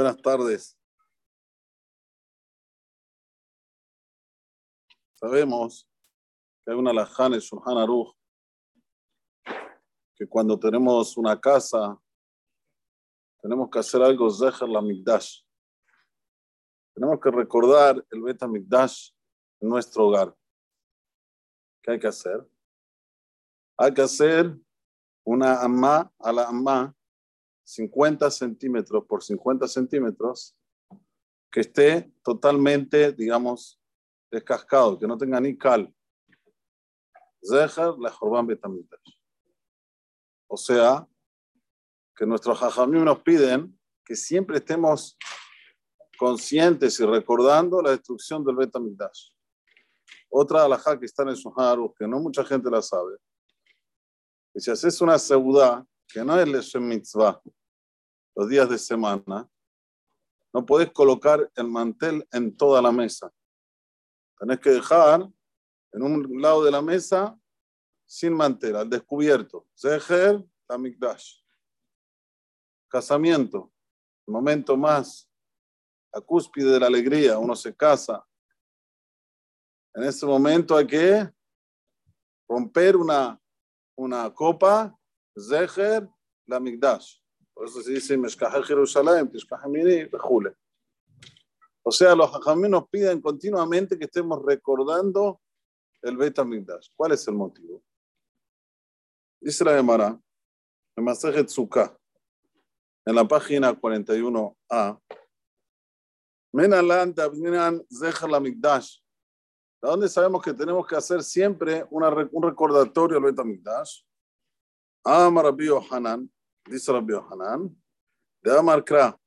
Buenas tardes. Sabemos que hay una lajana en Shulchan Aruch que cuando tenemos una casa tenemos que hacer algo Zeher la Mikdash. Tenemos que recordar el Bet Mikdash en nuestro hogar. ¿Qué hay que hacer? Hay que hacer una amma a la amma 50 centímetros por 50 centímetros que esté totalmente, digamos, descascado, que no tenga ni cal. Zeher la Betamitash. O sea, que nuestros jajamim nos piden que siempre estemos conscientes y recordando la destrucción del Betamitash. Otra alajá que está en el Suharu, que no mucha gente la sabe, que si haces una seudá, que no es Leshem Mitzvah, los días de semana, no puedes colocar el mantel en toda la mesa. Tenés que dejar en un lado de la mesa sin mantel, al descubierto. Zeher, Tamikdash. Casamiento, momento más, la cúspide de la alegría, uno se casa. En ese momento hay que romper una, una copa, Zeher, la Mikdash. Por eso se dice Meshkajel Jerusalén, Mini, Jule. O sea, los hajamim nos piden continuamente que estemos recordando el HaMikdash. ¿Cuál es el motivo? Dice la Gemara, en Masejet Sukkah, en la página 41a, Menalan Tabninan Zecher la Mikdash. ¿De dónde sabemos que tenemos que hacer siempre una, un recordatorio al Bet HaMikdash? Hanan, dice Rabbi Hanan, de Amar Kra,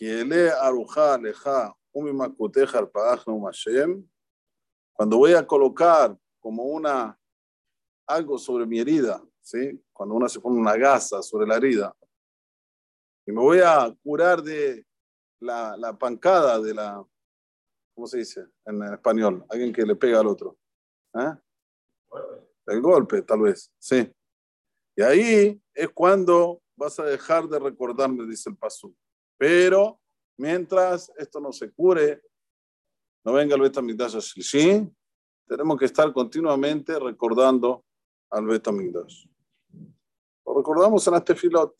le aruja leja umimakuteja al Hashem, cuando voy a colocar como una algo sobre mi herida, ¿sí? cuando uno se pone una gasa sobre la herida, y me voy a curar de la, la pancada de la, ¿cómo se dice en español? Alguien que le pega al otro. ¿eh? El golpe, tal vez, sí. Y ahí es cuando vas a dejar de recordarme, dice el Pasú. Pero mientras esto no se cure, no venga el Betamigdash Shlishi, tenemos que estar continuamente recordando al Betamigdash. Lo recordamos en este filot.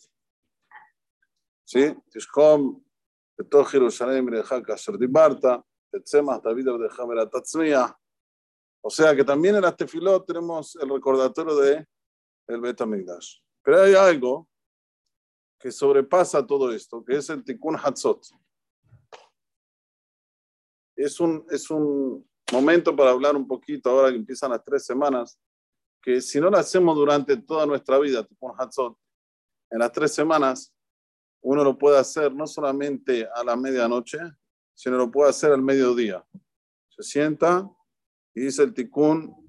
¿Sí? Tishkom, Beto Jerusalén, Mireja, Kasher Dibarta, Tetzemah, David de Hamera Tatzmia. O sea que también en este filot tenemos el recordatorio de el Betamigdash. Pero hay algo que sobrepasa todo esto, que es el Tikkun Hatzot. Es un, es un momento para hablar un poquito, ahora que empiezan las tres semanas, que si no lo hacemos durante toda nuestra vida, Tikkun Hatzot, en las tres semanas, uno lo puede hacer no solamente a la medianoche, sino lo puede hacer al mediodía. Se sienta y dice el Tikkun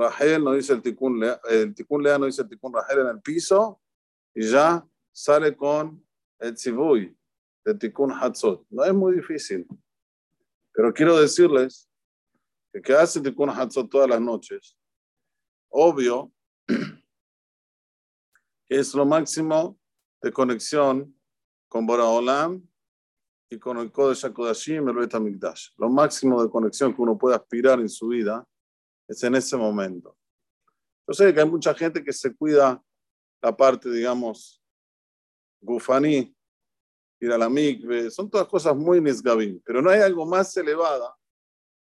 Rahel no dice el Tikkun Lea, el Tikkun Lea no dice el Tikkun Rahel en el piso y ya sale con el Tzivuy de Tikkun Hatzot. No es muy difícil, pero quiero decirles que que hace Tikkun Hatzot todas las noches, obvio es lo máximo de conexión con Boraholam y con el Kodesh HaKodashim, el Bet. Lo máximo de conexión que uno puede aspirar en su vida es en ese momento. Yo sé que hay mucha gente que se cuida la parte, digamos, gufaní, ir a la mikve, son todas cosas muy nisgabim, pero no hay algo más elevada,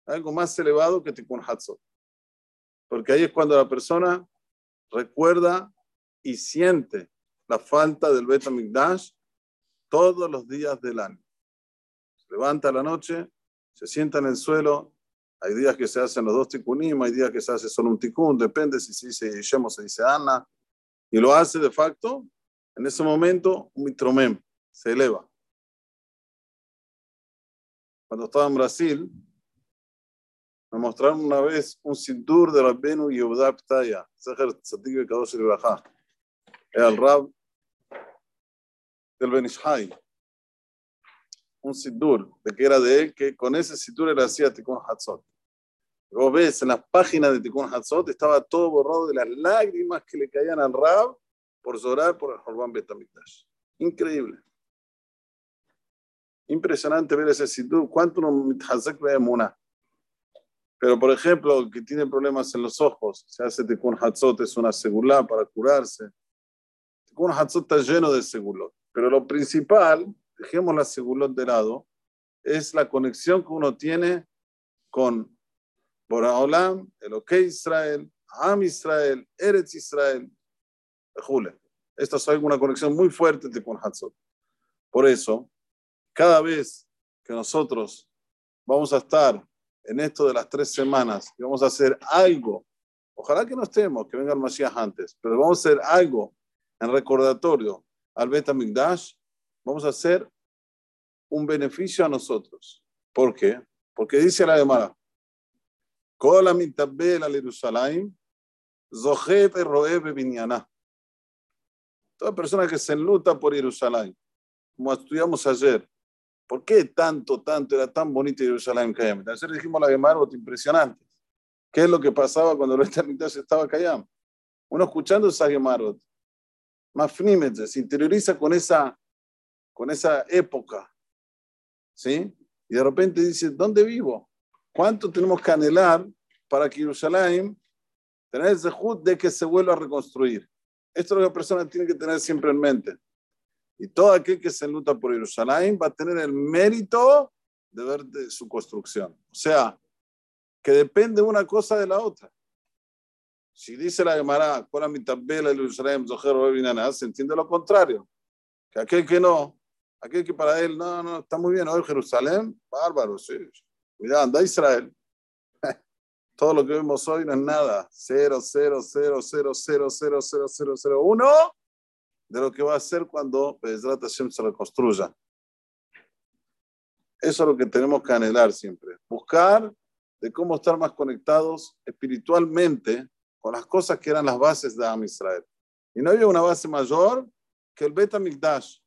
algo más elevado que tikkun hatzot. Porque ahí es cuando la persona recuerda y siente la falta del Bet Mikdash todos los días del año. Se levanta la noche, se sienta en el suelo hay días que se hacen los dos tikunim, hay días que se hace solo un tikun, depende si se dice Yem o se dice Ana. Y lo hace de facto, en ese momento, un mitromem, se eleva. Cuando estaba en Brasil, me mostraron una vez un cintur de Rabbenu Yehuda Ptaya, Seher Tzadik Kadosh Ibrahá. El Rab del Benishai un sidur, de que era de él, que con ese sidur él hacía Tikkun Hatzot. Vos ves, en las páginas de Tikkun Hatzot estaba todo borrado de las lágrimas que le caían al Rab por llorar por el Jorban Betamikdash. Increíble. Impresionante ver ese sitio. ¿Cuánto uno mithazek una? Pero, por ejemplo, que tiene problemas en los ojos, se hace tikkun hatzot, es una segulá para curarse. Tikkun hatzot está lleno de segulot. Pero lo principal, dejemos la segulot de lado, es la conexión que uno tiene con Boraholam, el OK Israel, Am Israel, Eretz Israel, Jule. Esta es una conexión muy fuerte con Hatzot. Por eso, cada vez que nosotros vamos a estar en esto de las tres semanas y vamos a hacer algo, ojalá que no estemos, que venga el Mashiach antes, pero vamos a hacer algo en recordatorio al Bet Migdash, vamos a hacer un beneficio a nosotros. ¿Por qué? Porque dice la Gemara, Toda persona que se enluta por Jerusalén, como estudiamos ayer, ¿por qué tanto, tanto era tan bonito Jerusalén Kayam? Ayer dijimos la Gemara, impresionante. ¿Qué es lo que pasaba cuando el se estaba Kayam? Uno escuchando esa Gemarot, más se interioriza con esa, con esa época, ¿sí? Y de repente dice, ¿dónde vivo? ¿Cuánto tenemos que anhelar para que Jerusalén tenga ese zehut de que se vuelva a reconstruir? Esto es lo que la persona tiene que tener siempre en mente. Y todo aquel que se luta por Jerusalén va a tener el mérito de ver de su construcción. O sea, que depende una cosa de la otra. Si dice la Gemara, con la mitabela Jerusalén, se entiende lo contrario. Que aquel que no, aquel que para él, no, no, está muy bien, hoy Jerusalén, bárbaro, sí. Cuidado, anda Israel. Todo lo que vemos hoy no es nada. 0, 0, 0, 0, 0, 0, 0, 0, 0, 1 de lo que va a ser cuando Bezrat Hashem se reconstruya. Eso es lo que tenemos que anhelar siempre. Buscar de cómo estar más conectados espiritualmente con las cosas que eran las bases de Am Israel. Y no había una base mayor que el Bet Mikdash.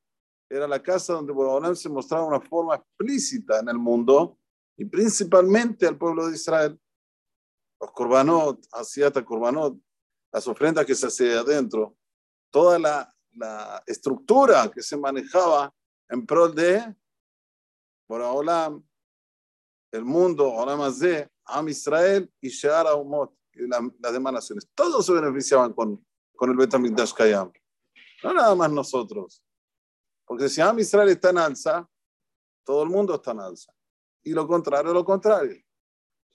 Era la casa donde Boraholam se mostraba una forma explícita en el mundo y principalmente al pueblo de Israel. Los korbanot, asiata korbanot, las ofrendas que se hacían adentro, toda la, la estructura que se manejaba en pro de Boraholam, el mundo, Olam Am Israel y Shear Umot, y las demás naciones. Todos se beneficiaban con, con el Betamikdash Kayam. No nada más nosotros. Porque si Am Israel está en alza, todo el mundo está en alza y lo contrario, lo contrario.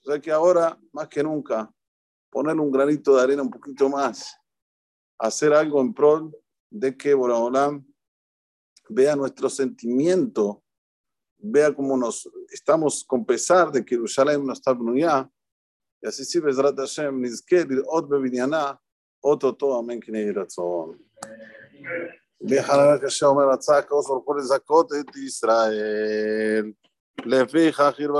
O sea que ahora, más que nunca, poner un granito de arena un poquito más, hacer algo en pro de que Boraholam vea nuestro sentimiento, vea cómo nos estamos con pesar de que Jerusalén no está ya y así sí, Bezrat Hashem, Nizke, Ot Bevinyana, Otto To, Amén, Kinei Ratzon. ויחנן קשה אומר, רצה הקדוש ברוך הוא לזכות את ישראל. לפיכך